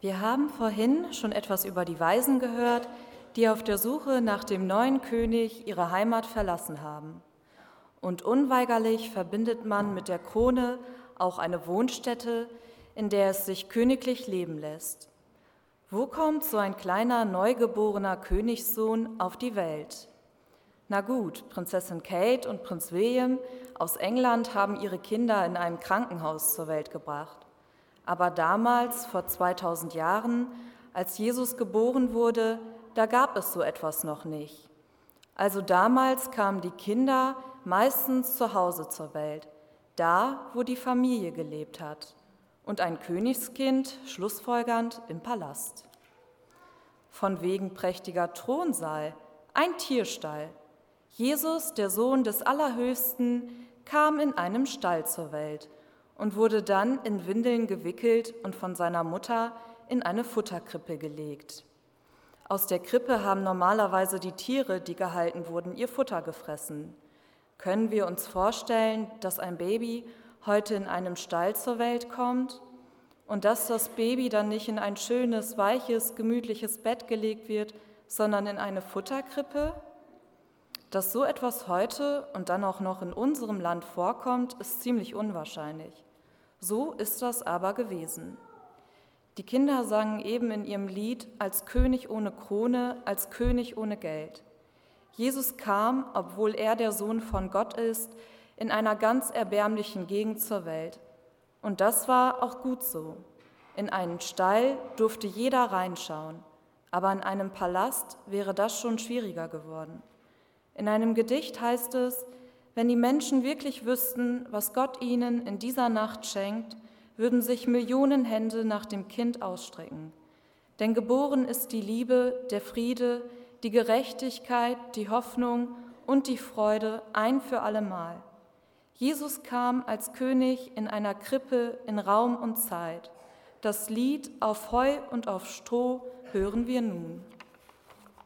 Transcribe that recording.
Wir haben vorhin schon etwas über die Weisen gehört, die auf der Suche nach dem neuen König ihre Heimat verlassen haben. Und unweigerlich verbindet man mit der Krone auch eine Wohnstätte, in der es sich königlich leben lässt. Wo kommt so ein kleiner neugeborener Königssohn auf die Welt? Na gut, Prinzessin Kate und Prinz William aus England haben ihre Kinder in einem Krankenhaus zur Welt gebracht. Aber damals, vor 2000 Jahren, als Jesus geboren wurde, da gab es so etwas noch nicht. Also damals kamen die Kinder meistens zu Hause zur Welt, da, wo die Familie gelebt hat, und ein Königskind schlussfolgernd im Palast. Von wegen prächtiger Thronsaal, ein Tierstall. Jesus, der Sohn des Allerhöchsten, kam in einem Stall zur Welt – und wurde dann in Windeln gewickelt und von seiner Mutter in eine Futterkrippe gelegt. Aus der Krippe haben normalerweise die Tiere, die gehalten wurden, ihr Futter gefressen. Können wir uns vorstellen, dass ein Baby heute in einem Stall zur Welt kommt und dass das Baby dann nicht in ein schönes, weiches, gemütliches Bett gelegt wird, sondern in eine Futterkrippe? Dass so etwas heute und dann auch noch in unserem Land vorkommt, ist ziemlich unwahrscheinlich. So ist das aber gewesen. Die Kinder sangen eben in ihrem Lied als König ohne Krone, als König ohne Geld. Jesus kam, obwohl er der Sohn von Gott ist, in einer ganz erbärmlichen Gegend zur Welt. Und das war auch gut so. In einen Stall durfte jeder reinschauen, aber in einem Palast wäre das schon schwieriger geworden. In einem Gedicht heißt es, wenn die Menschen wirklich wüssten, was Gott ihnen in dieser Nacht schenkt, würden sich Millionen Hände nach dem Kind ausstrecken. Denn geboren ist die Liebe, der Friede, die Gerechtigkeit, die Hoffnung und die Freude ein für allemal. Jesus kam als König in einer Krippe in Raum und Zeit. Das Lied auf Heu und auf Stroh hören wir nun.